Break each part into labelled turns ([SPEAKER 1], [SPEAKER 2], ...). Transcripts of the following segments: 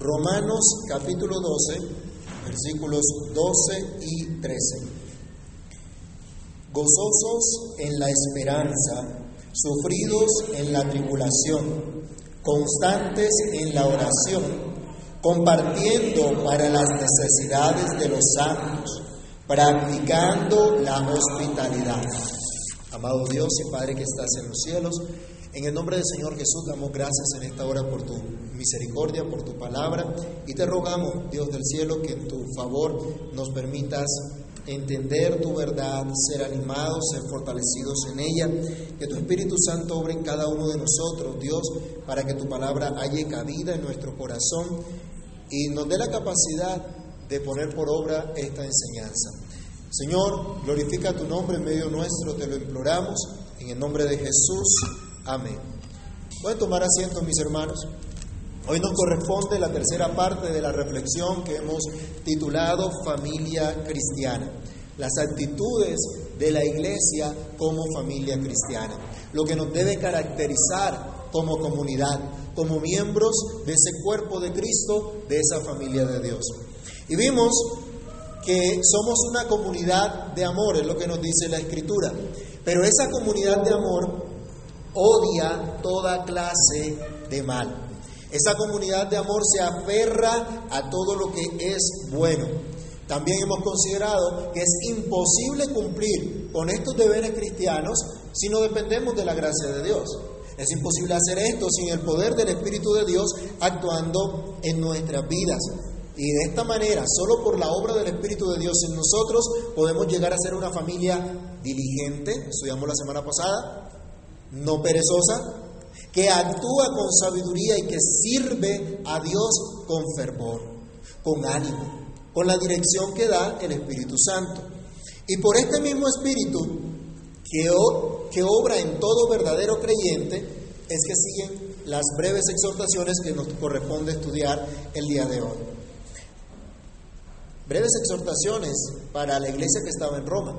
[SPEAKER 1] Romanos capítulo 12, versículos 12 y 13. Gozosos en la esperanza, sufridos en la tribulación, constantes en la oración, compartiendo para las necesidades de los santos, practicando la hospitalidad. Amado Dios y Padre que estás en los cielos, en el nombre del Señor Jesús damos gracias en esta hora por tu misericordia, por tu palabra y te rogamos, Dios del cielo, que en tu favor nos permitas entender tu verdad, ser animados, ser fortalecidos en ella, que tu Espíritu Santo obre en cada uno de nosotros, Dios, para que tu palabra haya cabida en nuestro corazón y nos dé la capacidad de poner por obra esta enseñanza. Señor, glorifica tu nombre en medio nuestro, te lo imploramos, en el nombre de Jesús. Amén. Pueden tomar asiento, mis hermanos. Hoy nos corresponde la tercera parte de la reflexión que hemos titulado Familia Cristiana, las actitudes de la iglesia como familia cristiana, lo que nos debe caracterizar como comunidad, como miembros de ese cuerpo de Cristo, de esa familia de Dios. Y vimos que somos una comunidad de amor, es lo que nos dice la Escritura, pero esa comunidad de amor odia toda clase de mal. Esa comunidad de amor se aferra a todo lo que es bueno. También hemos considerado que es imposible cumplir con estos deberes cristianos si no dependemos de la gracia de Dios. Es imposible hacer esto sin el poder del Espíritu de Dios actuando en nuestras vidas. Y de esta manera, solo por la obra del Espíritu de Dios en nosotros, podemos llegar a ser una familia diligente, estudiamos la semana pasada, no perezosa, que actúa con sabiduría y que sirve a Dios con fervor, con ánimo, con la dirección que da el Espíritu Santo. Y por este mismo Espíritu que, obra en todo verdadero creyente, es que siguen las breves exhortaciones que nos corresponde estudiar el día de hoy. Breves exhortaciones para la iglesia que estaba en Roma,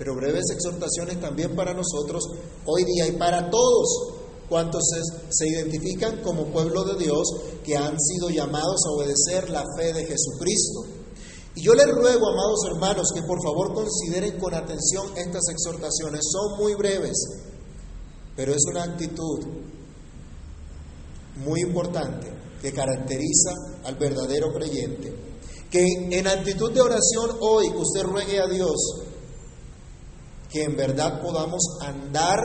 [SPEAKER 1] pero breves exhortaciones también para nosotros hoy día y para todos cuantos se, identifican como pueblo de Dios que han sido llamados a obedecer la fe de Jesucristo. Y yo les ruego, amados hermanos, que por favor consideren con atención estas exhortaciones. Son muy breves, pero es una actitud muy importante que caracteriza al verdadero creyente. Que en actitud de oración hoy usted ruegue a Dios que en verdad podamos andar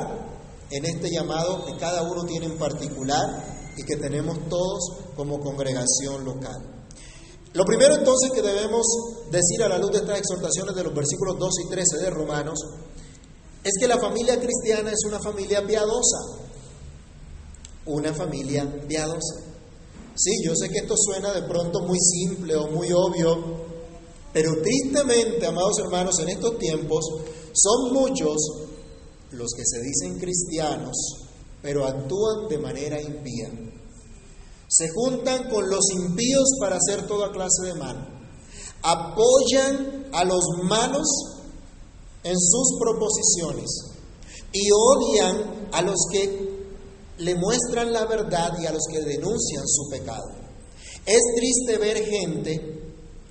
[SPEAKER 1] en este llamado que cada uno tiene en particular y que tenemos todos como congregación local. Lo primero entonces que debemos decir a la luz de estas exhortaciones de los versículos 2 y 13 de Romanos es que la familia cristiana es una familia piadosa. Una familia piadosa. Sí, yo sé que esto suena de pronto muy simple o muy obvio, pero tristemente, amados hermanos, en estos tiempos son muchos los que se dicen cristianos, pero actúan de manera impía. Se juntan con los impíos para hacer toda clase de mal. Apoyan a los malos en sus proposiciones y odian a los que le muestran la verdad y a los que denuncian su pecado. Es triste ver gente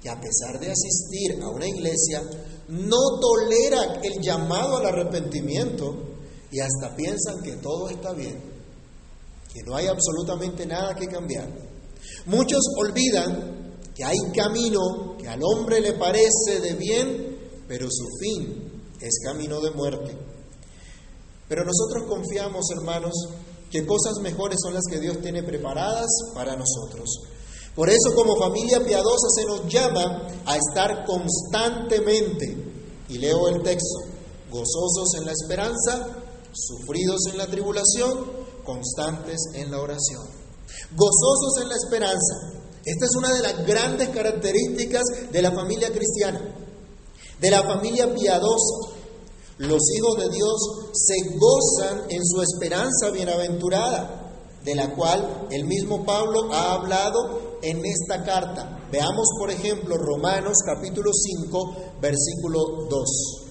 [SPEAKER 1] que a pesar de asistir a una iglesia no tolera el llamado al arrepentimiento y hasta piensan que todo está bien, que no hay absolutamente nada que cambiar. Muchos olvidan que hay camino que al hombre le parece de bien, pero su fin es camino de muerte. Pero nosotros confiamos, hermanos, que cosas mejores son las que Dios tiene preparadas para nosotros. Por eso como familia piadosa se nos llama a estar constantemente, y leo el texto, gozosos en la esperanza, sufridos en la tribulación, constantes en la oración. Gozosos en la esperanza. Esta es una de las grandes características de la familia cristiana, de la familia piadosa. Los hijos de Dios se gozan en su esperanza bienaventurada de la cual el mismo Pablo ha hablado en esta carta. Veamos, por ejemplo, Romanos capítulo 5, versículo 2.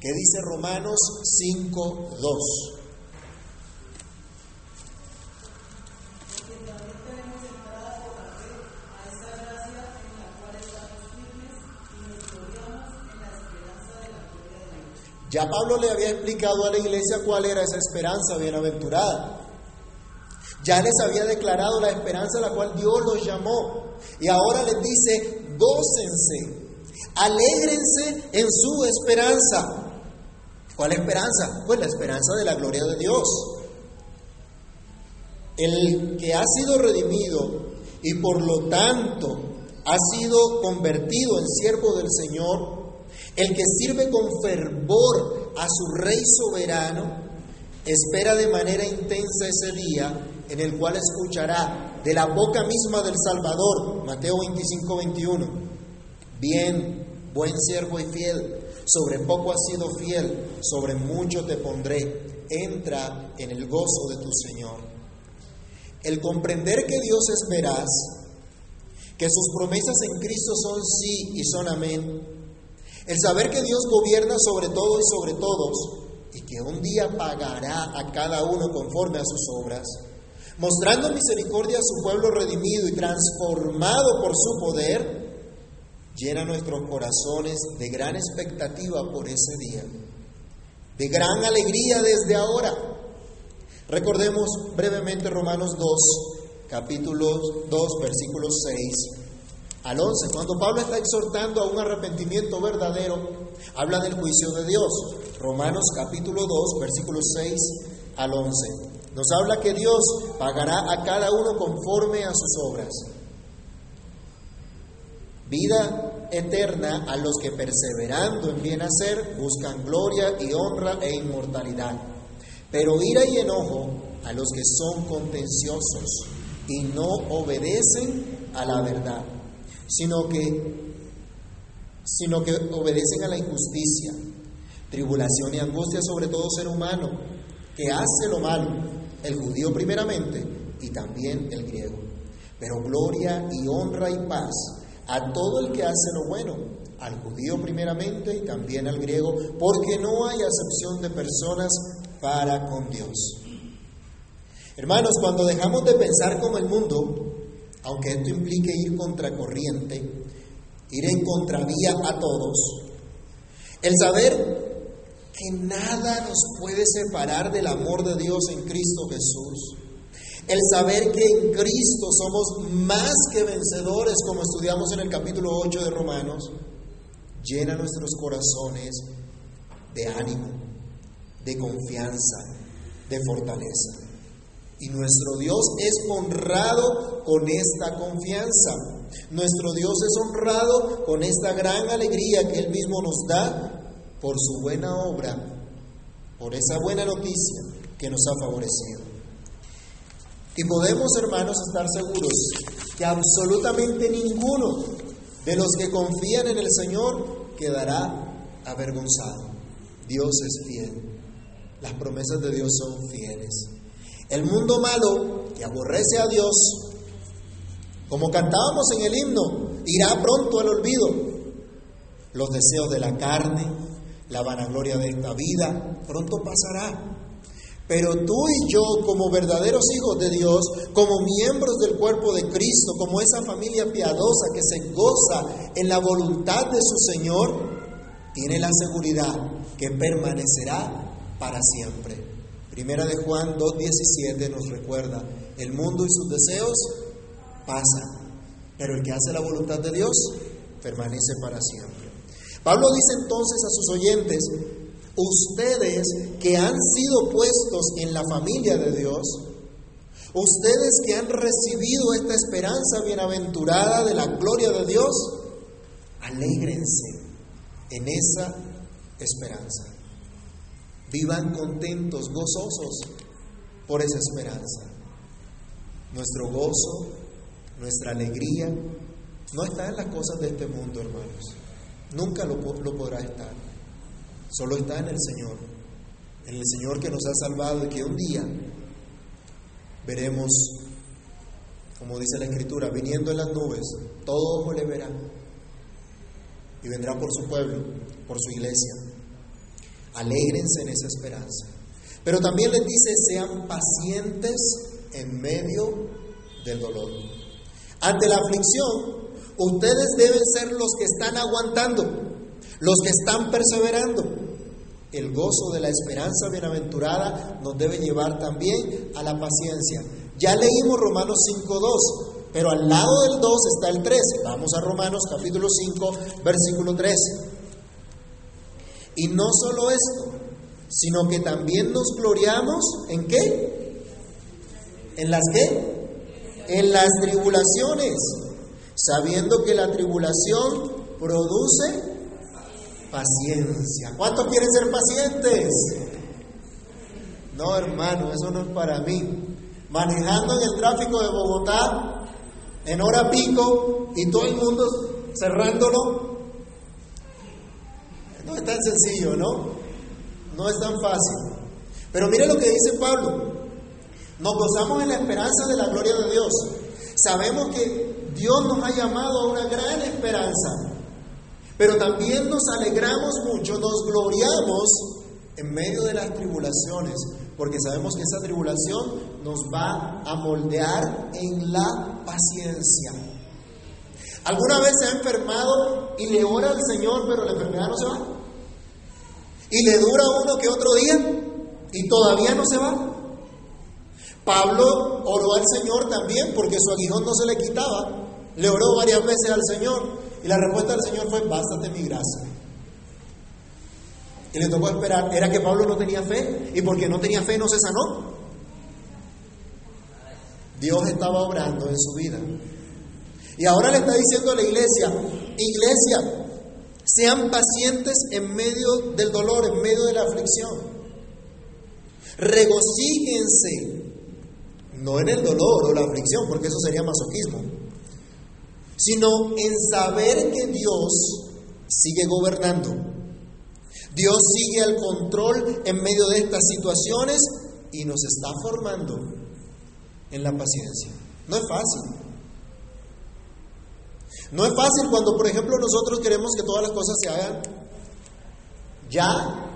[SPEAKER 1] ¿Qué dice Romanos 5, 2? Ya Pablo le había explicado a la iglesia cuál era esa esperanza bienaventurada. Ya les había declarado la esperanza a la cual Dios los llamó. Y ahora les dice, gócense, alégrense en su esperanza. ¿Cuál esperanza? Pues la esperanza de la gloria de Dios. El que ha sido redimido y por lo tanto ha sido convertido en siervo del Señor, el que sirve con fervor a su Rey soberano, espera de manera intensa ese día en el cual escuchará de la boca misma del Salvador, Mateo 25, 21, bien, buen siervo y fiel, sobre poco has sido fiel, sobre mucho te pondré, entra en el gozo de tu Señor. El comprender que Dios es que sus promesas en Cristo son sí y son amén, el saber que Dios gobierna sobre todo y sobre todos, y que un día pagará a cada uno conforme a sus obras, mostrando misericordia a su pueblo redimido y transformado por su poder, llena nuestros corazones de gran expectativa por ese día, de gran alegría desde ahora. Recordemos brevemente Romanos 2, capítulo 2, versículos 6 al 11. Cuando Pablo está exhortando a un arrepentimiento verdadero, habla del juicio de Dios. Romanos capítulo 2, versículos 6 al 11. Nos habla que Dios pagará a cada uno conforme a sus obras. Vida eterna a los que perseverando en bien hacer buscan gloria y honra e inmortalidad. Pero ira y enojo a los que son contenciosos y no obedecen a la verdad, sino que sino que obedecen a la injusticia, tribulación y angustia sobre todo ser humano que hace lo malo, el judío primeramente y también el griego. Pero gloria y honra y paz a todo el que hace lo bueno, al judío primeramente y también al griego, porque no hay acepción de personas para con Dios. Hermanos, cuando dejamos de pensar como el mundo, aunque esto implique ir contracorriente, ir en contravía a todos, el saber que nada nos puede separar del amor de Dios en Cristo Jesús, el saber que en Cristo somos más que vencedores, como estudiamos en el capítulo 8 de Romanos, llena nuestros corazones de ánimo, de confianza, de fortaleza. Y nuestro Dios es honrado con esta confianza. Nuestro Dios es honrado con esta gran alegría que Él mismo nos da por su buena obra, por esa buena noticia que nos ha favorecido. Y podemos, hermanos, estar seguros que absolutamente ninguno de los que confían en el Señor quedará avergonzado. Dios es fiel. Las promesas de Dios son fieles. El mundo malo que aborrece a Dios, como cantábamos en el himno, irá pronto al olvido. Los deseos de la carne, la vanagloria de esta vida, pronto pasará. Pero tú y yo, como verdaderos hijos de Dios, como miembros del cuerpo de Cristo, como esa familia piadosa que se goza en la voluntad de su Señor, tiene la seguridad que permanecerá para siempre. Primera de Juan 2.17 nos recuerda, el mundo y sus deseos pasan, pero el que hace la voluntad de Dios permanece para siempre. Pablo dice entonces a sus oyentes, ustedes que han sido puestos en la familia de Dios, ustedes que han recibido esta esperanza bienaventurada de la gloria de Dios, alégrense en esa esperanza. Vivan contentos, gozosos por esa esperanza. Nuestro gozo, nuestra alegría, no está en las cosas de este mundo, hermanos. Nunca lo, lo podrá estar. Solo está en el Señor. En el Señor que nos ha salvado y que un día veremos, como dice la Escritura, viniendo en las nubes, todo ojo le verá. Y vendrá por su pueblo, por su iglesia. Alégrense en esa esperanza. Pero también les dice, sean pacientes en medio del dolor. Ante la aflicción, ustedes deben ser los que están aguantando, los que están perseverando. el gozo de la esperanza bienaventurada nos debe llevar también a la paciencia. Ya leímos Romanos 5.2, pero al lado del 2 está el 3. Vamos a Romanos capítulo 5, versículo 3. Y no solo esto, sino que también nos gloriamos en qué? ¿En las qué? En las tribulaciones, sabiendo que la tribulación produce paciencia. ¿Cuántos quieren ser pacientes? No, hermano, eso no es para mí. Manejando en el tráfico de Bogotá, en hora pico, y todo el mundo cerrándolo. No es tan sencillo, ¿no? No es tan fácil. Pero mire lo que dice Pablo. Nos gozamos en la esperanza de la gloria de Dios. Sabemos que Dios nos ha llamado a una gran esperanza. Pero también nos alegramos mucho, nos gloriamos en medio de las tribulaciones, porque sabemos que esa tribulación nos va a moldear en la paciencia. ¿Alguna vez se ha enfermado y le ora al Señor, pero la enfermedad no se va? ¿Y le dura uno que otro día y todavía no se va? Pablo oró al Señor también porque su aguijón no se le quitaba. Le oró varias veces al Señor y la respuesta del Señor fue, bástate mi gracia. Y le tocó esperar. Era que Pablo no tenía fe. Y porque no tenía fe no se sanó. Dios estaba obrando en su vida. Y ahora le está diciendo a la iglesia, iglesia, sean pacientes en medio del dolor, en medio de la aflicción. Regocíjense, no en el dolor o la aflicción, porque eso sería masoquismo sino en saber que Dios sigue gobernando. Dios sigue al control en medio de estas situaciones y nos está formando en la paciencia. No es fácil. No es fácil cuando, por ejemplo, nosotros queremos que todas las cosas se hagan ya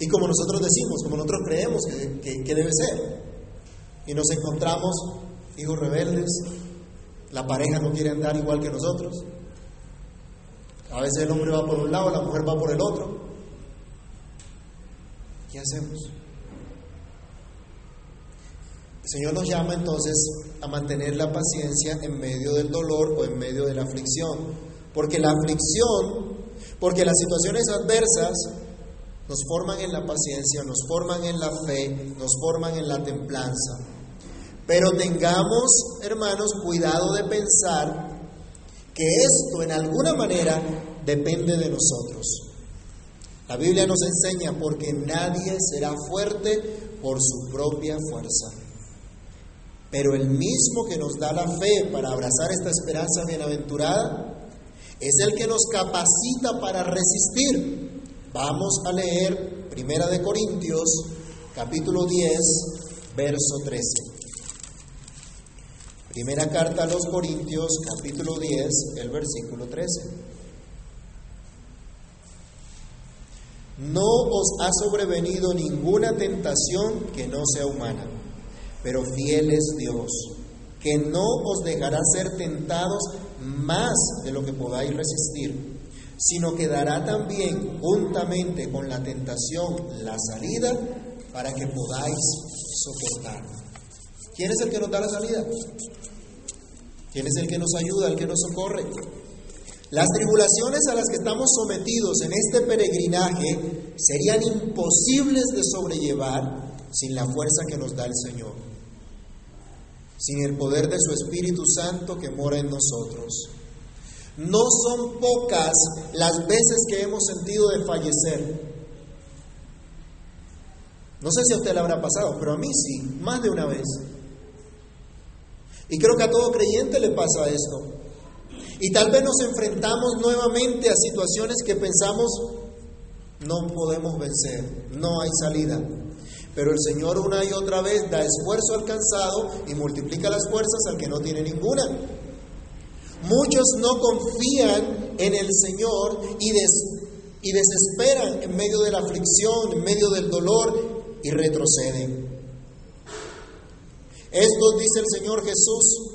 [SPEAKER 1] y como nosotros decimos, como nosotros creemos que, que debe ser. Y nos encontramos hijos rebeldes, la pareja no quiere andar igual que nosotros. A veces el hombre va por un lado, la mujer va por el otro. ¿Qué hacemos? El Señor nos llama entonces a mantener la paciencia en medio del dolor o en medio de la aflicción. Porque la aflicción, porque las situaciones adversas nos forman en la paciencia, nos forman en la fe, nos forman en la templanza. Pero tengamos, hermanos, cuidado de pensar que esto en alguna manera depende de nosotros. La Biblia nos enseña porque nadie será fuerte por su propia fuerza. Pero el mismo que nos da la fe para abrazar esta esperanza bienaventurada es el que nos capacita para resistir. Vamos a leer Primera de Corintios, capítulo 10, verso 13. Primera carta a los Corintios, capítulo 10, el versículo 13. No os ha sobrevenido ninguna tentación que no sea humana, pero fiel es Dios, que no os dejará ser tentados más de lo que podáis resistir, sino que dará también juntamente con la tentación la salida para que podáis soportar. ¿Quién es el que nos da la salida? ¿Quién es el que nos ayuda, el que nos socorre? Las tribulaciones a las que estamos sometidos en este peregrinaje serían imposibles de sobrellevar sin la fuerza que nos da el Señor, sin el poder de su Espíritu Santo que mora en nosotros. No son pocas las veces que hemos sentido de fallecer. No sé si a usted le habrá pasado, pero a mí sí, más de una vez. Y creo que a todo creyente le pasa esto. Y tal vez nos enfrentamos nuevamente a situaciones que pensamos no podemos vencer, no hay salida. Pero el Señor una y otra vez da esfuerzo alcanzado y multiplica las fuerzas al que no tiene ninguna. Muchos no confían en el Señor y, y desesperan en medio de la aflicción, en medio del dolor y retroceden. Estos, dice el Señor Jesús,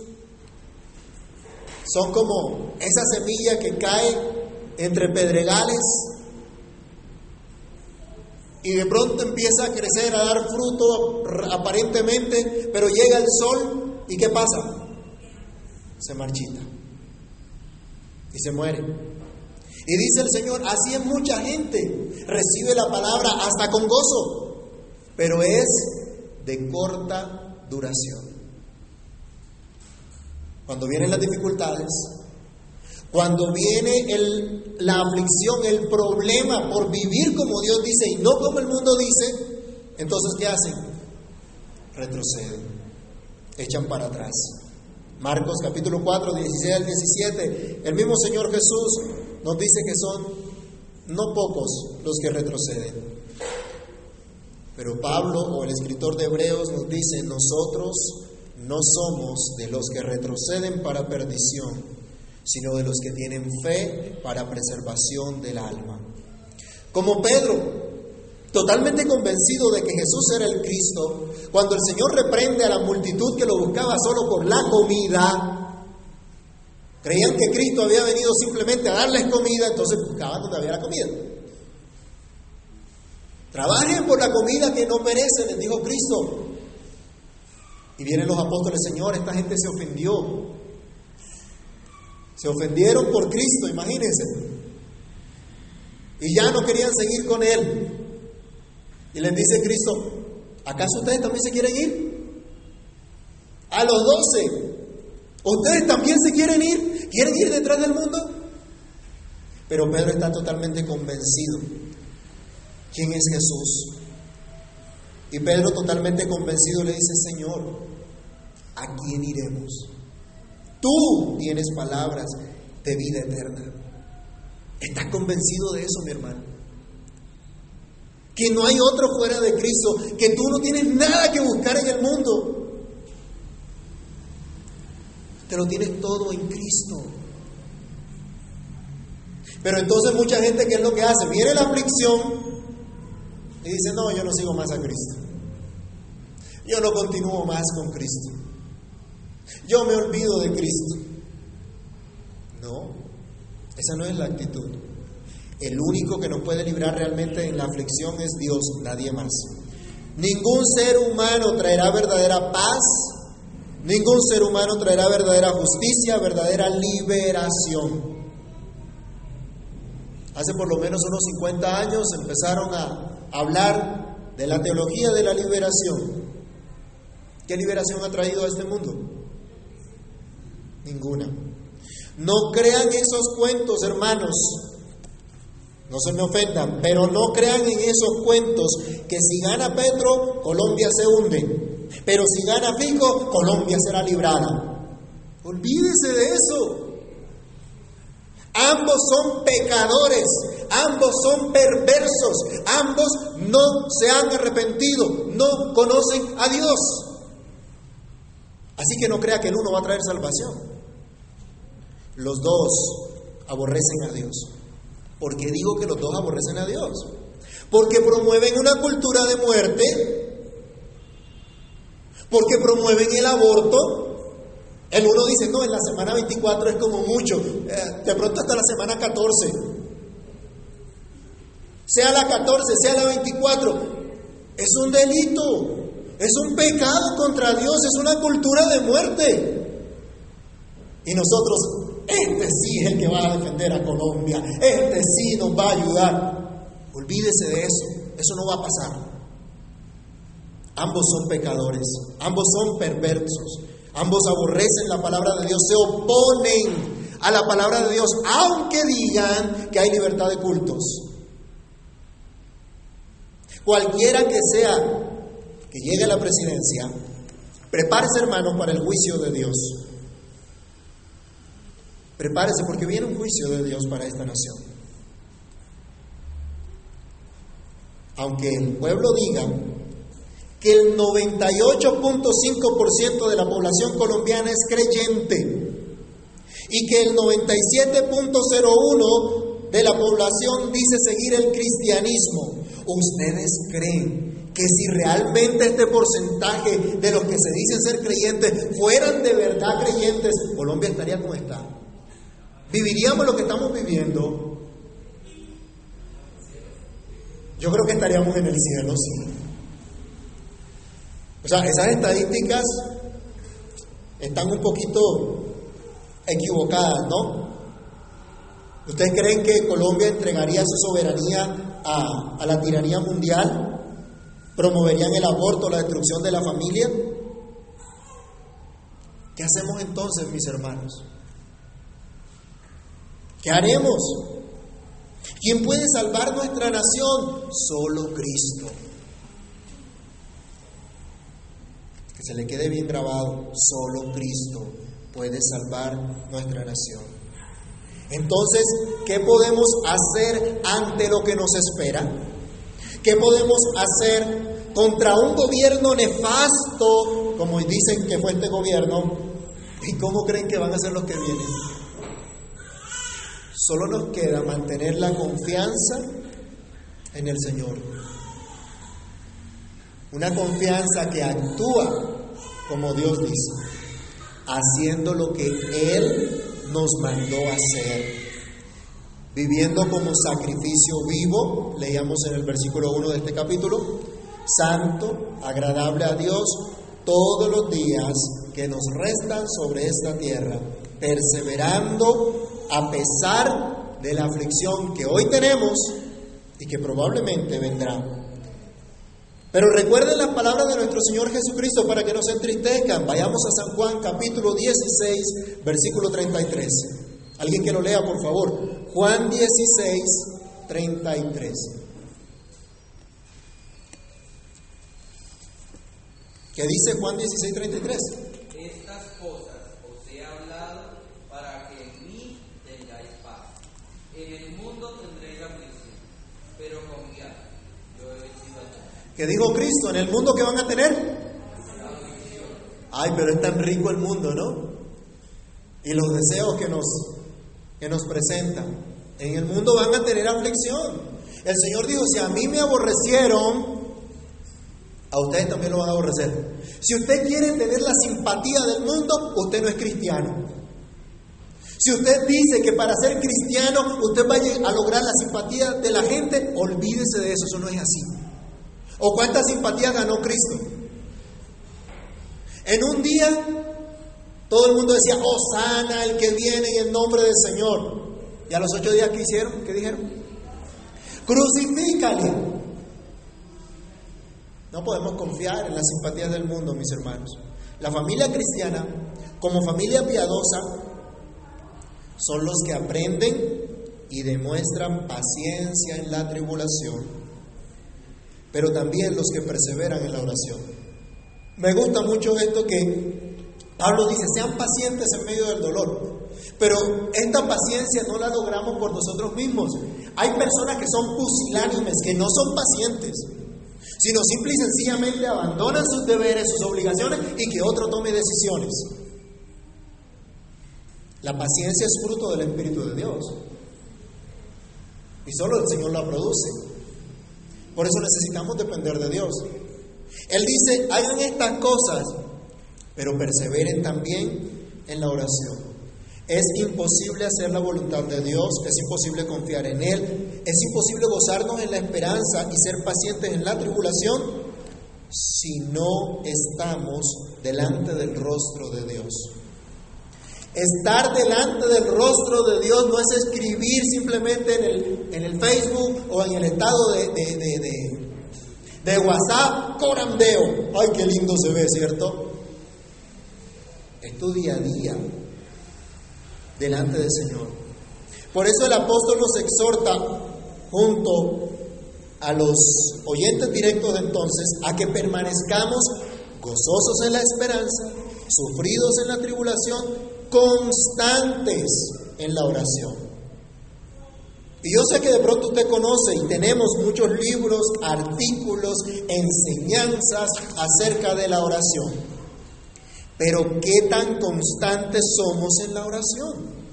[SPEAKER 1] son como esa semilla que cae entre pedregales y de pronto empieza a crecer, a dar fruto aparentemente, pero llega el sol y ¿qué pasa? Se marchita y se muere. Y dice el Señor, así es mucha gente, recibe la palabra hasta con gozo, pero es de corta duración. Cuando vienen las dificultades, cuando viene la aflicción, el problema por vivir como Dios dice y no como el mundo dice, entonces ¿qué hacen? Retroceden, echan para atrás. Marcos capítulo 4, 16 al 17, el mismo Señor Jesús nos dice que son no pocos los que retroceden. Pero Pablo o el escritor de Hebreos nos dice, nosotros no somos de los que retroceden para perdición, sino de los que tienen fe para preservación del alma. Como Pedro, totalmente convencido de que Jesús era el Cristo, cuando el Señor reprende a la multitud que lo buscaba solo por la comida, creían que Cristo había venido simplemente a darles comida, entonces buscaban donde había la comida. Trabajen por la comida que no perece, les dijo Cristo. Y vienen los apóstoles, Señor, esta gente se ofendió. Se ofendieron por Cristo, imagínense. Y ya no querían seguir con Él. Y les dice Cristo, ¿acaso ustedes también se quieren ir? A los doce, ¿ustedes también se quieren ir? ¿Quieren ir detrás del mundo? Pero Pedro está totalmente convencido. ¿Quién es Jesús? Y Pedro totalmente convencido le dice, Señor, ¿a quién iremos? Tú tienes palabras de vida eterna. ¿Estás convencido de eso, mi hermano? Que no hay otro fuera de Cristo, que tú no tienes nada que buscar en el mundo. Te lo tienes todo en Cristo. Pero entonces mucha gente, ¿qué es lo que hace? Viene la aflicción y dice, no, yo no sigo más a Cristo. Yo no continúo más con Cristo. Yo me olvido de Cristo. No, esa no es la actitud. El único que nos puede librar realmente en la aflicción es Dios, nadie más. Ningún ser humano traerá verdadera paz, ningún ser humano traerá verdadera justicia, verdadera liberación. Hace por lo menos unos 50 años empezaron a hablar de la teología de la liberación. ¿Qué liberación ha traído a este mundo? Ninguna. No crean esos cuentos, hermanos. No se me ofendan, pero no crean en esos cuentos que si gana Petro, Colombia se hunde. Pero si gana Fico, Colombia será librada. Olvídese de eso. Ambos son pecadores, ambos son perversos, ambos no se han arrepentido, no conocen a Dios. Así que no crea que el uno va a traer salvación. Los dos aborrecen a Dios. ¿Por qué digo que los dos aborrecen a Dios? Porque promueven una cultura de muerte, porque promueven el aborto. El uno dice, no, en la semana 24 es como mucho, eh, de pronto hasta la semana 14. Sea la 14, sea la 24, es un delito. Es un pecado contra Dios, es una cultura de muerte. Y nosotros, este sí es el que va a defender a Colombia, este sí nos va a ayudar. Olvídese de eso, eso no va a pasar. Ambos son pecadores, ambos son perversos, ambos aborrecen la palabra de Dios, se oponen a la palabra de Dios, aunque digan que hay libertad de cultos. Cualquiera que sea que llegue a la presidencia, prepárese hermano para el juicio de Dios. Prepárese porque viene un juicio de Dios para esta nación. Aunque el pueblo diga que el 98.5% de la población colombiana es creyente y que el 97.01% de la población dice seguir el cristianismo, ¿ustedes creen que si realmente este porcentaje de los que se dicen ser creyentes fueran de verdad creyentes, Colombia estaría como está. Viviríamos lo que estamos viviendo. yo creo que estaríamos en el cielo, sí. O sea, esas estadísticas están un poquito equivocadas, ¿no? ¿Ustedes creen que Colombia entregaría su soberanía a, a la tiranía mundial? ¿Promoverían el aborto, la destrucción de la familia? ¿Qué hacemos entonces, mis hermanos? ¿Qué haremos? ¿Quién puede salvar nuestra nación? Solo Cristo. Que se le quede bien grabado, solo Cristo puede salvar nuestra nación. Entonces, ¿qué podemos hacer ante lo que nos espera? ¿Qué podemos hacer contra un gobierno nefasto, como dicen que fue este gobierno? ¿Y cómo creen que van a ser los que vienen? Solo nos queda mantener la confianza en el Señor. Una confianza que actúa como Dios dice, haciendo lo que Él nos mandó hacer. Viviendo como sacrificio vivo, leíamos en el versículo 1 de este capítulo, santo, agradable a Dios todos los días que nos restan sobre esta tierra, perseverando a pesar de la aflicción que hoy tenemos y que probablemente vendrá. Pero recuerden las palabras de nuestro Señor Jesucristo para que no se entristezcan. Vayamos a San Juan capítulo 16, versículo 33. Alguien que lo lea, por favor. Juan 16, 33. ¿Qué dice Juan 16, 33?
[SPEAKER 2] Estas cosas os he hablado para que en mí tengáis paz. En el mundo tendréis aflicción, pero confiad, yo he vencido
[SPEAKER 1] ¿Qué dijo Cristo? ¿En el mundo que van a tener? Ay, pero es tan rico el mundo, ¿no? Y los deseos que nos, que nos presentan. En el mundo van a tener aflicción. El Señor dijo, si a mí me aborrecieron, a ustedes también lo van a aborrecer. Si usted quiere tener la simpatía del mundo, usted no es cristiano. Si usted dice que para ser cristiano usted vaya a lograr la simpatía de la gente, olvídese de eso, eso no es así. ¿O cuánta simpatía ganó Cristo? En un día todo el mundo decía, oh sana el que viene en el nombre del Señor. Y a los ocho días, ¿qué hicieron? ¿Qué dijeron? Crucifícale. No podemos confiar en las simpatías del mundo, mis hermanos. La familia cristiana, como familia piadosa, son los que aprenden y demuestran paciencia en la tribulación, pero también los que perseveran en la oración. Me gusta mucho esto que Pablo dice, sean pacientes en medio del dolor, pero esta paciencia no la logramos por nosotros mismos. Hay personas que son pusilánimes, que no son pacientes, sino simple y sencillamente abandonan sus deberes, sus obligaciones y que otro tome decisiones. La paciencia es fruto del Espíritu de Dios. Y solo el Señor la produce. Por eso necesitamos depender de Dios. Él dice, hagan estas cosas, pero perseveren también en la oración. Es imposible hacer la voluntad de Dios, es imposible confiar en Él, es imposible gozarnos en la esperanza y ser pacientes en la tribulación si no estamos delante del rostro de Dios. Estar delante del rostro de Dios no es escribir simplemente en el, en el Facebook o en el estado de, de, de, WhatsApp, corandeo. Ay, qué lindo se ve, ¿cierto? Es tu día a día delante del Señor. Por eso el apóstol nos exhorta junto a los oyentes directos de entonces a que permanezcamos gozosos en la esperanza, sufridos en la tribulación, constantes en la oración. Y yo sé que de pronto usted conoce y tenemos muchos libros, artículos, enseñanzas acerca de la oración. Pero ¿qué tan constantes somos en la oración?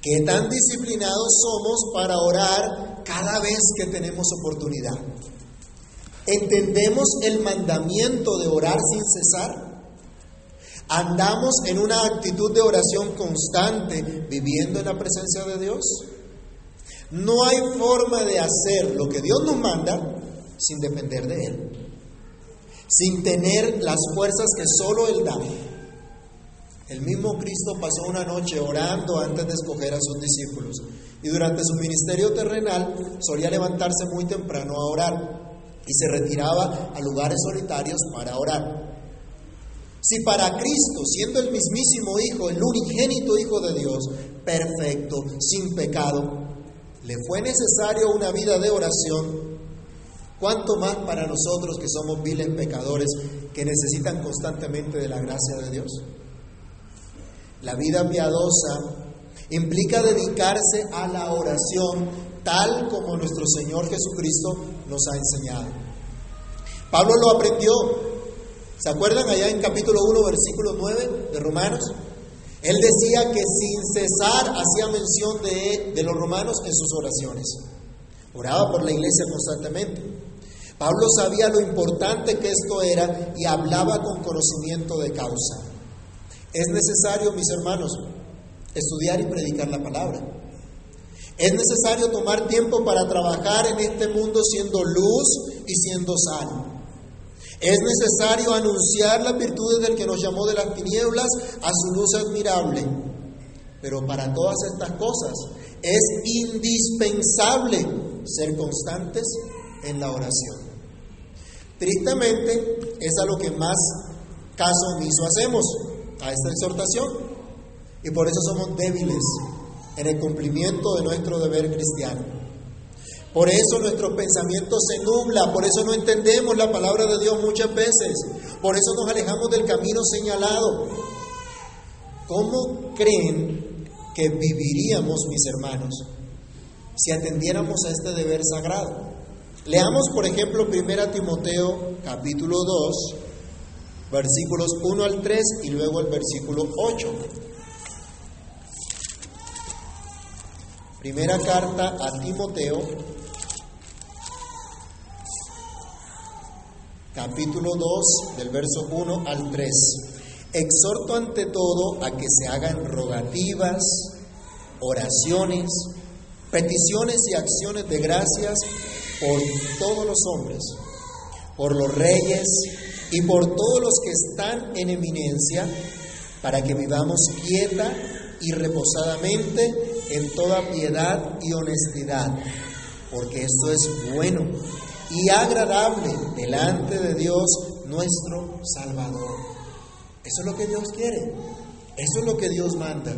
[SPEAKER 1] ¿Qué tan disciplinados somos para orar cada vez que tenemos oportunidad? ¿Entendemos el mandamiento de orar sin cesar? ¿Andamos en una actitud de oración constante viviendo en la presencia de Dios? No hay forma de hacer lo que Dios nos manda sin depender de Él, sin tener las fuerzas que solo Él da. El mismo Cristo pasó una noche orando antes de escoger a sus discípulos y durante su ministerio terrenal solía levantarse muy temprano a orar y se retiraba a lugares solitarios para orar. Si para Cristo, siendo el mismísimo Hijo, el unigénito Hijo de Dios, perfecto, sin pecado, le fue necesario una vida de oración, ¿cuánto más para nosotros que somos viles pecadores que necesitan constantemente de la gracia de Dios? La vida piadosa implica dedicarse a la oración tal como nuestro Señor Jesucristo nos ha enseñado. Pablo lo aprendió, ¿se acuerdan allá en capítulo 1, versículo 9 de Romanos? Él decía que sin cesar hacía mención de, de los romanos en sus oraciones. Oraba por la iglesia constantemente. Pablo sabía lo importante que esto era y hablaba con conocimiento de causa. Es necesario, mis hermanos, estudiar y predicar la palabra. Es necesario tomar tiempo para trabajar en este mundo siendo luz y siendo sal. Es necesario anunciar las virtudes del que nos llamó de las tinieblas a su luz admirable. Pero para todas estas cosas es indispensable ser constantes en la oración. Tristemente es a lo que más caso omiso hacemos, a esta exhortación. Y por eso somos débiles en el cumplimiento de nuestro deber cristiano. Por eso nuestro pensamiento se nubla, por eso no entendemos la palabra de Dios muchas veces, por eso nos alejamos del camino señalado. ¿Cómo creen que viviríamos, mis hermanos, si atendiéramos a este deber sagrado? Leamos, por ejemplo, 1 Timoteo capítulo 2, versículos 1 al 3 y luego el versículo 8. Primera carta a Timoteo, capítulo 2, del verso 1 al 3. Exhorto ante todo a que se hagan rogativas, oraciones, peticiones y acciones de gracias por todos los hombres, por los reyes y por todos los que están en eminencia, para que vivamos quieta y reposadamente en toda piedad y honestidad, porque esto es bueno y agradable delante de Dios nuestro Salvador. Eso es lo que Dios quiere, eso es lo que Dios manda.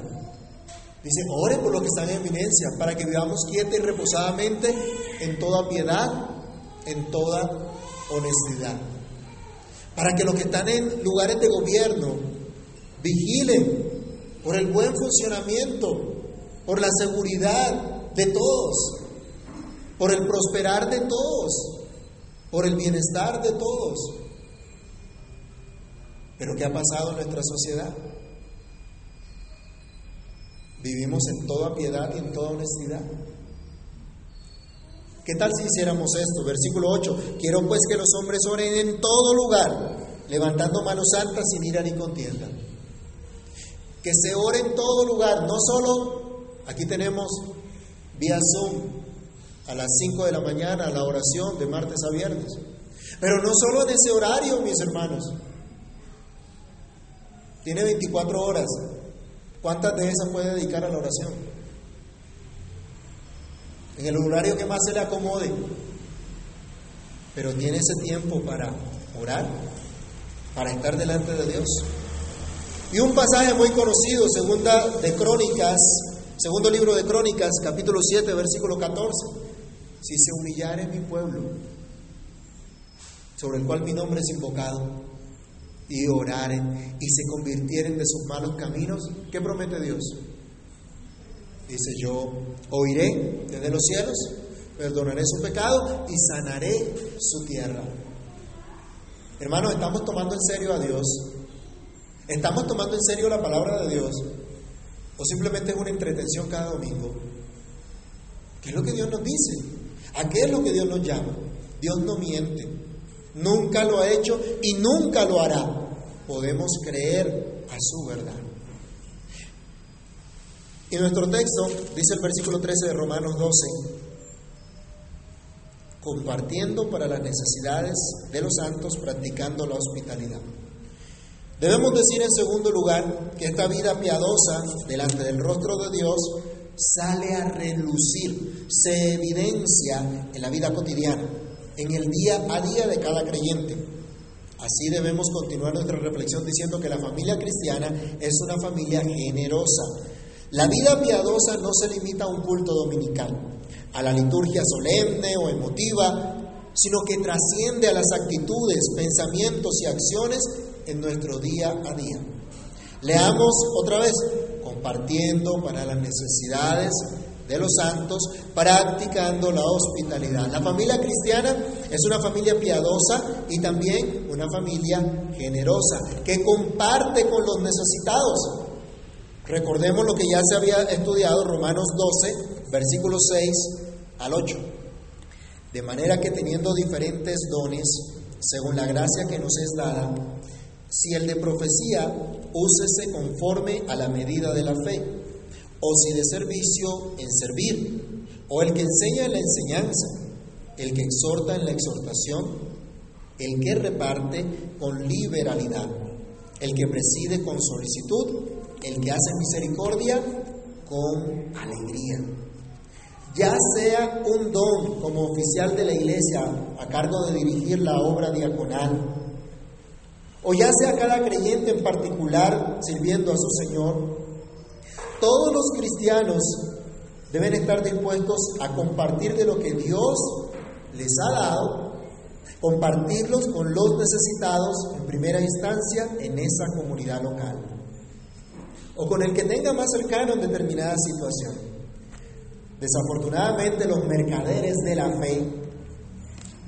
[SPEAKER 1] Dice, ore por lo que están en eminencia, para que vivamos quieta y reposadamente en toda piedad, en toda honestidad. Para que los que están en lugares de gobierno vigilen por el buen funcionamiento por la seguridad de todos, por el prosperar de todos, por el bienestar de todos. Pero ¿qué ha pasado en nuestra sociedad? Vivimos en toda piedad y en toda honestidad. ¿Qué tal si hiciéramos esto? Versículo 8. Quiero pues que los hombres oren en todo lugar, levantando manos santas sin ira ni contienda. Que se ore en todo lugar, no solo Aquí tenemos vía Zoom a las 5 de la mañana la oración de martes a viernes. Pero no solo en ese horario, mis hermanos. Tiene 24 horas. ¿Cuántas de esas puede dedicar a la oración? En el horario que más se le acomode. Pero tiene ese tiempo para orar, para estar delante de Dios. Y un pasaje muy conocido, segunda de Crónicas Segundo libro de Crónicas, capítulo 7, versículo 14. Si se humillare mi pueblo, sobre el cual mi nombre es invocado, y oraren y se convirtieren de sus malos caminos, ¿qué promete Dios? Dice, yo oiré desde los cielos, perdonaré su pecado y sanaré su tierra. Hermanos, estamos tomando en serio a Dios. Estamos tomando en serio la palabra de Dios. ¿O simplemente es una entretención cada domingo? ¿Qué es lo que Dios nos dice? ¿A qué es lo que Dios nos llama? Dios no miente. Nunca lo ha hecho y nunca lo hará. Podemos creer a su verdad. Y nuestro texto dice el versículo 13 de Romanos 12, compartiendo para las necesidades de los santos, practicando la hospitalidad. Debemos decir en segundo lugar que esta vida piadosa delante del rostro de Dios sale a relucir, se evidencia en la vida cotidiana, en el día a día de cada creyente. Así debemos continuar nuestra reflexión diciendo que la familia cristiana es una familia generosa. La vida piadosa no se limita a un culto dominical, a la liturgia solemne o emotiva, sino que trasciende a las actitudes, pensamientos y acciones en nuestro día a día. Leamos otra vez, compartiendo para las necesidades de los santos, practicando la hospitalidad. La familia cristiana es una familia piadosa y también una familia generosa, que comparte con los necesitados. Recordemos lo que ya se había estudiado, Romanos 12, versículos 6 al 8. De manera que teniendo diferentes dones, según la gracia que nos es dada, si el de profecía, úsese conforme a la medida de la fe, o si de servicio, en servir, o el que enseña en la enseñanza, el que exhorta en la exhortación, el que reparte con liberalidad, el que preside con solicitud, el que hace misericordia con alegría. Ya sea un don como oficial de la iglesia a cargo de dirigir la obra diaconal, o ya sea cada creyente en particular sirviendo a su Señor, todos los cristianos deben estar dispuestos a compartir de lo que Dios les ha dado, compartirlos con los necesitados en primera instancia en esa comunidad local, o con el que tenga más cercano en determinada situación. Desafortunadamente los mercaderes de la fe,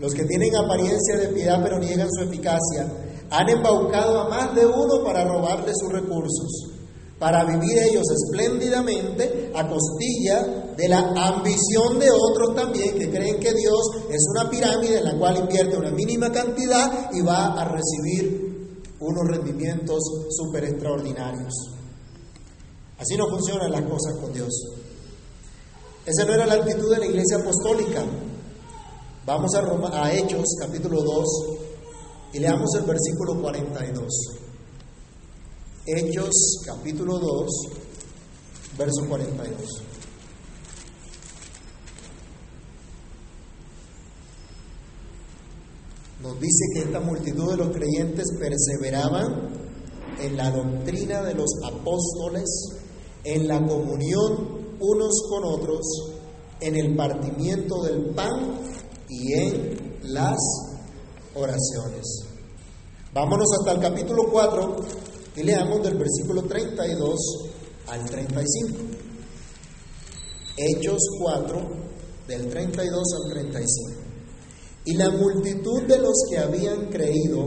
[SPEAKER 1] los que tienen apariencia de piedad pero niegan su eficacia, han embaucado a más de uno para robarle sus recursos, para vivir ellos espléndidamente a costilla de la ambición de otros también que creen que Dios es una pirámide en la cual invierte una mínima cantidad y va a recibir unos rendimientos súper extraordinarios. Así no funcionan las cosas con Dios. Esa no era la actitud de la iglesia apostólica. Vamos a, a Hechos capítulo 2, y leamos el versículo 42. Hechos capítulo 2, verso 42. Nos dice que esta multitud de los creyentes perseveraban en la doctrina de los apóstoles, en la comunión unos con otros, en el partimiento del pan y en las oraciones. Vámonos hasta el capítulo 4 y leamos del versículo 32 al 35. Hechos 4, del 32 al 35. Y la multitud de los que habían creído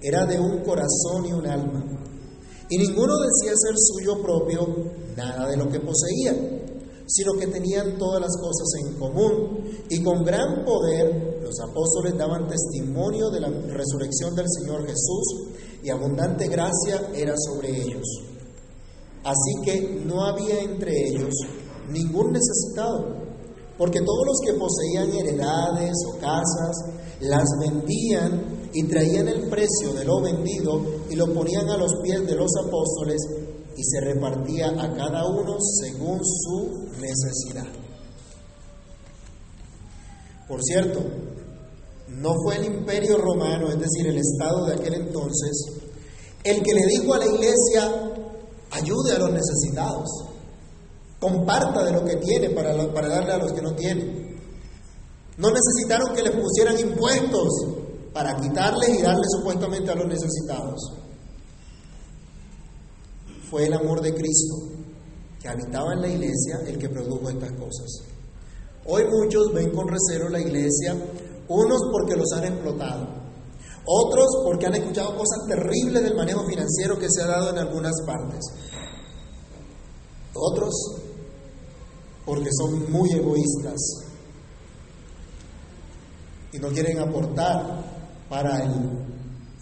[SPEAKER 1] era de un corazón y un alma. Y ninguno decía ser suyo propio nada de lo que poseía sino que tenían todas las cosas en común y con gran poder los apóstoles daban testimonio de la resurrección del Señor Jesús y abundante gracia era sobre ellos. Así que no había entre ellos ningún necesitado, porque todos los que poseían heredades o casas las vendían y traían el precio de lo vendido y lo ponían a los pies de los apóstoles y se repartía a cada uno según su necesidad. Por cierto, no fue el imperio romano, es decir, el Estado de aquel entonces, el que le dijo a la iglesia, ayude a los necesitados, comparta de lo que tiene para, para darle a los que no tienen. No necesitaron que les pusieran impuestos para quitarles y darles supuestamente a los necesitados fue el amor de Cristo que habitaba en la iglesia el que produjo estas cosas. Hoy muchos ven con recelo la iglesia, unos porque los han explotado, otros porque han escuchado cosas terribles del manejo financiero que se ha dado en algunas partes, otros porque son muy egoístas y no quieren aportar para el,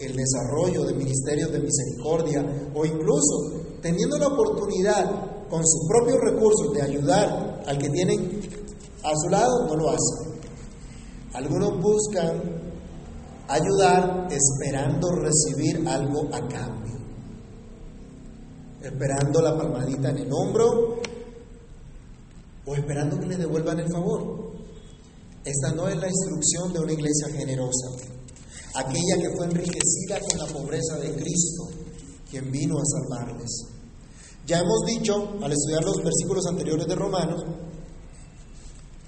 [SPEAKER 1] el desarrollo de ministerios de misericordia o incluso teniendo la oportunidad con sus propios recursos de ayudar al que tienen a su lado, no lo hacen. Algunos buscan ayudar esperando recibir algo a cambio, esperando la palmadita en el hombro o esperando que le devuelvan el favor. Esta no es la instrucción de una iglesia generosa, aquella que fue enriquecida con la pobreza de Cristo, quien vino a salvarles. Ya hemos dicho, al estudiar los versículos anteriores de Romanos,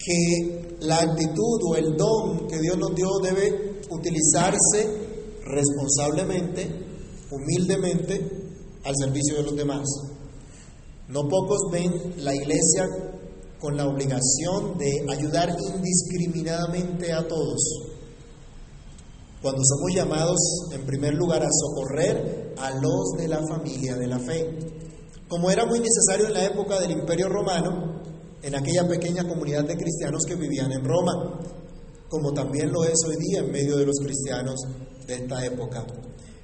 [SPEAKER 1] que la actitud o el don que Dios nos dio debe utilizarse responsablemente, humildemente, al servicio de los demás. No pocos ven la iglesia con la obligación de ayudar indiscriminadamente a todos, cuando somos llamados en primer lugar a socorrer a los de la familia de la fe. Como era muy necesario en la época del Imperio Romano, en aquella pequeña comunidad de cristianos que vivían en Roma, como también lo es hoy día en medio de los cristianos de esta época,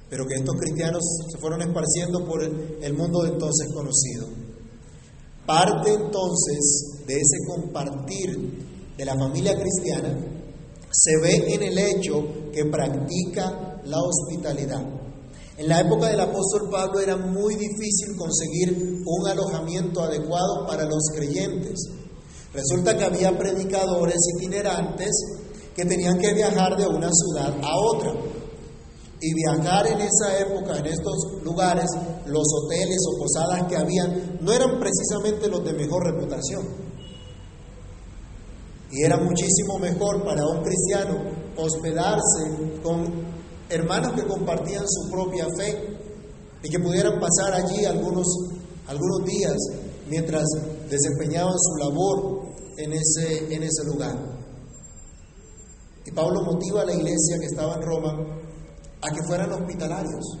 [SPEAKER 1] pero que estos cristianos se fueron esparciendo por el mundo entonces conocido. Parte entonces de ese compartir de la familia cristiana se ve en el hecho que practica la hospitalidad. En la época del apóstol Pablo era muy difícil conseguir un alojamiento adecuado para los creyentes. Resulta que había predicadores itinerantes que tenían que viajar de una ciudad a otra. Y viajar en esa época, en estos lugares, los hoteles o posadas que habían, no eran precisamente los de mejor reputación. Y era muchísimo mejor para un cristiano hospedarse con hermanos que compartían su propia fe y que pudieran pasar allí algunos, algunos días mientras desempeñaban su labor en ese, en ese lugar. Y Pablo motiva a la iglesia que estaba en Roma a que fueran hospitalarios.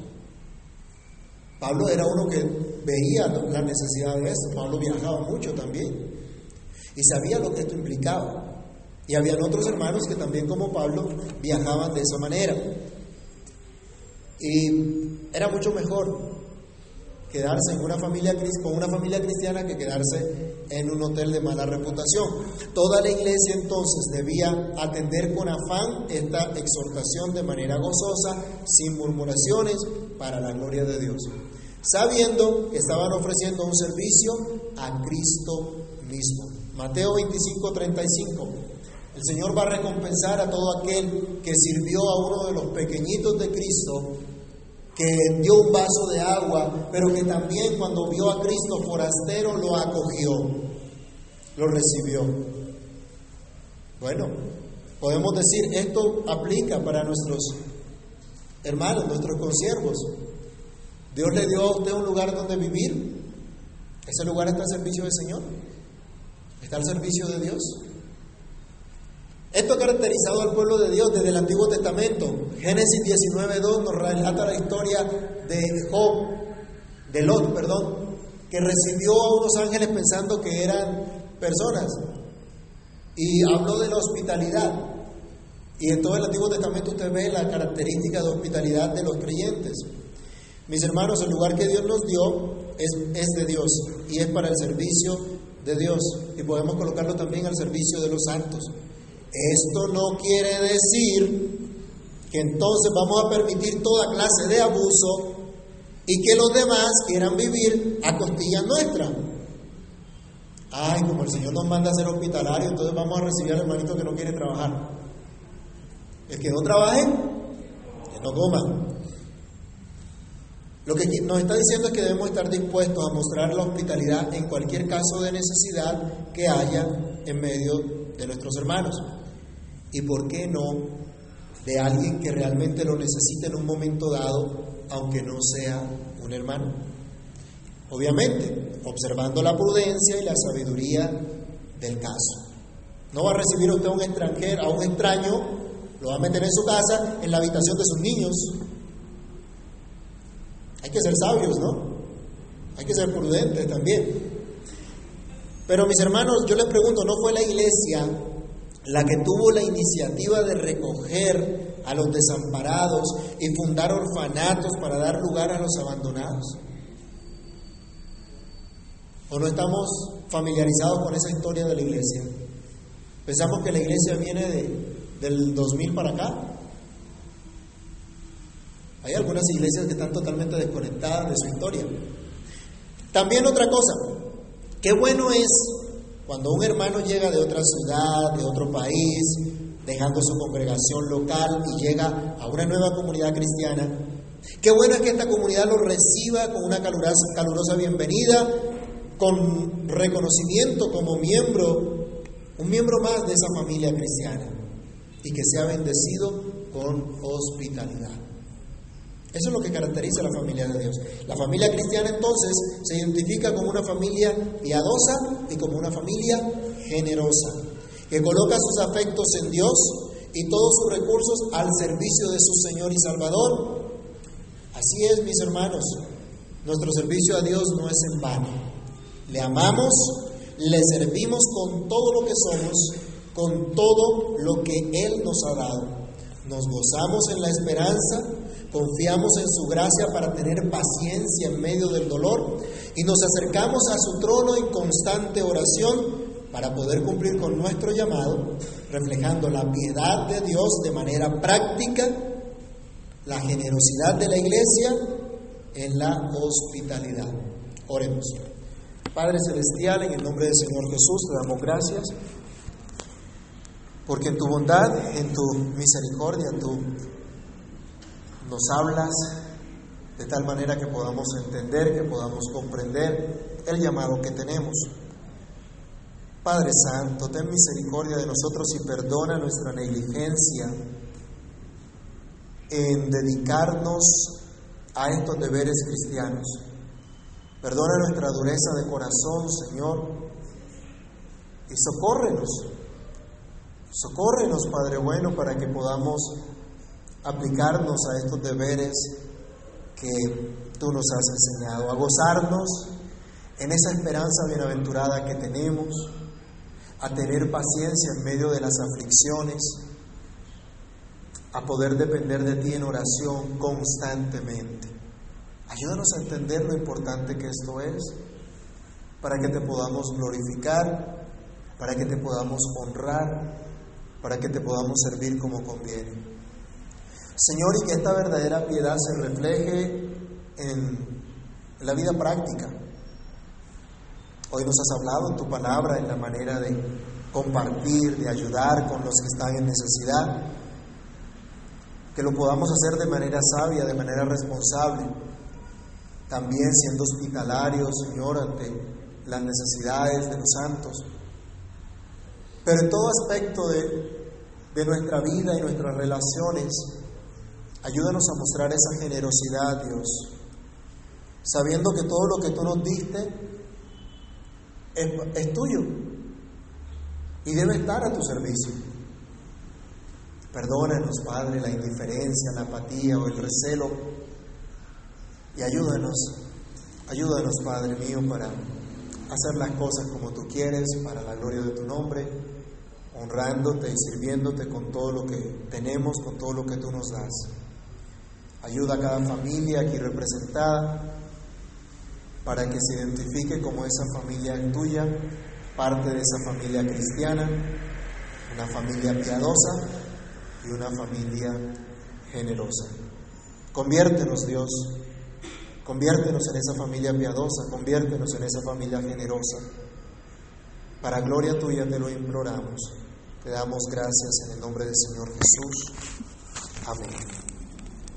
[SPEAKER 1] Pablo era uno que veía la necesidad de eso. Pablo viajaba mucho también y sabía lo que esto implicaba. Y habían otros hermanos que también como Pablo viajaban de esa manera. Y era mucho mejor quedarse en una familia, con una familia cristiana que quedarse en un hotel de mala reputación. Toda la iglesia entonces debía atender con afán esta exhortación de manera gozosa, sin murmuraciones, para la gloria de Dios, sabiendo que estaban ofreciendo un servicio a Cristo mismo. Mateo 25, 35. El Señor va a recompensar a todo aquel que sirvió a uno de los pequeñitos de Cristo que dio un vaso de agua, pero que también cuando vio a Cristo forastero lo acogió, lo recibió. Bueno, podemos decir, esto aplica para nuestros hermanos, nuestros consiervos. Dios le dio a usted un lugar donde vivir. Ese lugar está al servicio del Señor. Está al servicio de Dios. Esto ha caracterizado al pueblo de Dios desde el Antiguo Testamento. Génesis 19.2 nos relata la historia de Job, de Lot, perdón, que recibió a unos ángeles pensando que eran personas. Y habló de la hospitalidad. Y en todo el Antiguo Testamento usted ve la característica de hospitalidad de los creyentes. Mis hermanos, el lugar que Dios nos dio es, es de Dios y es para el servicio de Dios. Y podemos colocarlo también al servicio de los santos. Esto no quiere decir que entonces vamos a permitir toda clase de abuso y que los demás quieran vivir a costillas nuestras. Ay, como el Señor nos manda a ser hospitalario, entonces vamos a recibir al hermanito que no quiere trabajar. El que no trabaje, que no coma. Lo que nos está diciendo es que debemos estar dispuestos a mostrar la hospitalidad en cualquier caso de necesidad que haya en medio de nuestros hermanos y por qué no de alguien que realmente lo necesite en un momento dado, aunque no sea un hermano. Obviamente, observando la prudencia y la sabiduría del caso. No va a recibir usted a un extranjero, a un extraño, lo va a meter en su casa, en la habitación de sus niños. Hay que ser sabios, ¿no? Hay que ser prudentes también. Pero mis hermanos, yo les pregunto, ¿no fue la iglesia la que tuvo la iniciativa de recoger a los desamparados y fundar orfanatos para dar lugar a los abandonados. ¿O no estamos familiarizados con esa historia de la iglesia? Pensamos que la iglesia viene de, del 2000 para acá. Hay algunas iglesias que están totalmente desconectadas de su historia. También otra cosa, qué bueno es cuando un hermano llega de otra ciudad, de otro país, dejando su congregación local y llega a una nueva comunidad cristiana. Qué bueno es que esta comunidad lo reciba con una calurosa, calurosa bienvenida, con reconocimiento como miembro, un miembro más de esa familia cristiana y que sea bendecido con hospitalidad. Eso es lo que caracteriza a la familia de Dios. La familia cristiana entonces se identifica como una familia piadosa y como una familia generosa, que coloca sus afectos en Dios y todos sus recursos al servicio de su Señor y Salvador. Así es, mis hermanos, nuestro servicio a Dios no es en vano. Le amamos, le servimos con todo lo que somos, con todo lo que Él nos ha dado. Nos gozamos en la esperanza Confiamos en su gracia para tener paciencia en medio del dolor y nos acercamos a su trono en constante oración para poder cumplir con nuestro llamado, reflejando la piedad de Dios de manera práctica, la generosidad de la iglesia en la hospitalidad. Oremos. Padre Celestial, en el nombre del Señor Jesús, te damos gracias, porque en tu bondad, en tu misericordia, en tu nos hablas de tal manera que podamos entender, que podamos comprender el llamado que tenemos. Padre Santo, ten misericordia de nosotros y perdona nuestra negligencia en dedicarnos a estos deberes cristianos. Perdona nuestra dureza de corazón, Señor, y socórrenos. Socórrenos, Padre bueno, para que podamos aplicarnos a estos deberes que tú nos has enseñado, a gozarnos en esa esperanza bienaventurada que tenemos, a tener paciencia en medio de las aflicciones, a poder depender de ti en oración constantemente. Ayúdanos a entender lo importante que esto es, para que te podamos glorificar, para que te podamos honrar, para que te podamos servir como conviene. Señor, y que esta verdadera piedad se refleje en la vida práctica. Hoy nos has hablado en tu palabra en la manera de compartir, de ayudar con los que están en necesidad, que lo podamos hacer de manera sabia, de manera responsable, también siendo hospitalarios, Señor, ante las necesidades de los santos. Pero en todo aspecto de, de nuestra vida y nuestras relaciones, Ayúdanos a mostrar esa generosidad, Dios, sabiendo que todo lo que tú nos diste es, tuyo y debe estar a tu servicio. Perdónanos, Padre, la indiferencia, la apatía o el recelo y ayúdanos, ayúdanos, Padre mío, para hacer las cosas como tú quieres, para la gloria de tu nombre, honrándote y sirviéndote con todo lo que tenemos, con todo lo que tú nos das. Ayuda a cada familia aquí representada para que se identifique como esa familia tuya, parte de esa familia cristiana, una familia piadosa y una familia generosa. Conviértenos, Dios, conviértenos en esa familia piadosa, conviértenos en esa familia generosa. Para gloria tuya te lo imploramos. Te damos gracias en el nombre del Señor Jesús. Amén.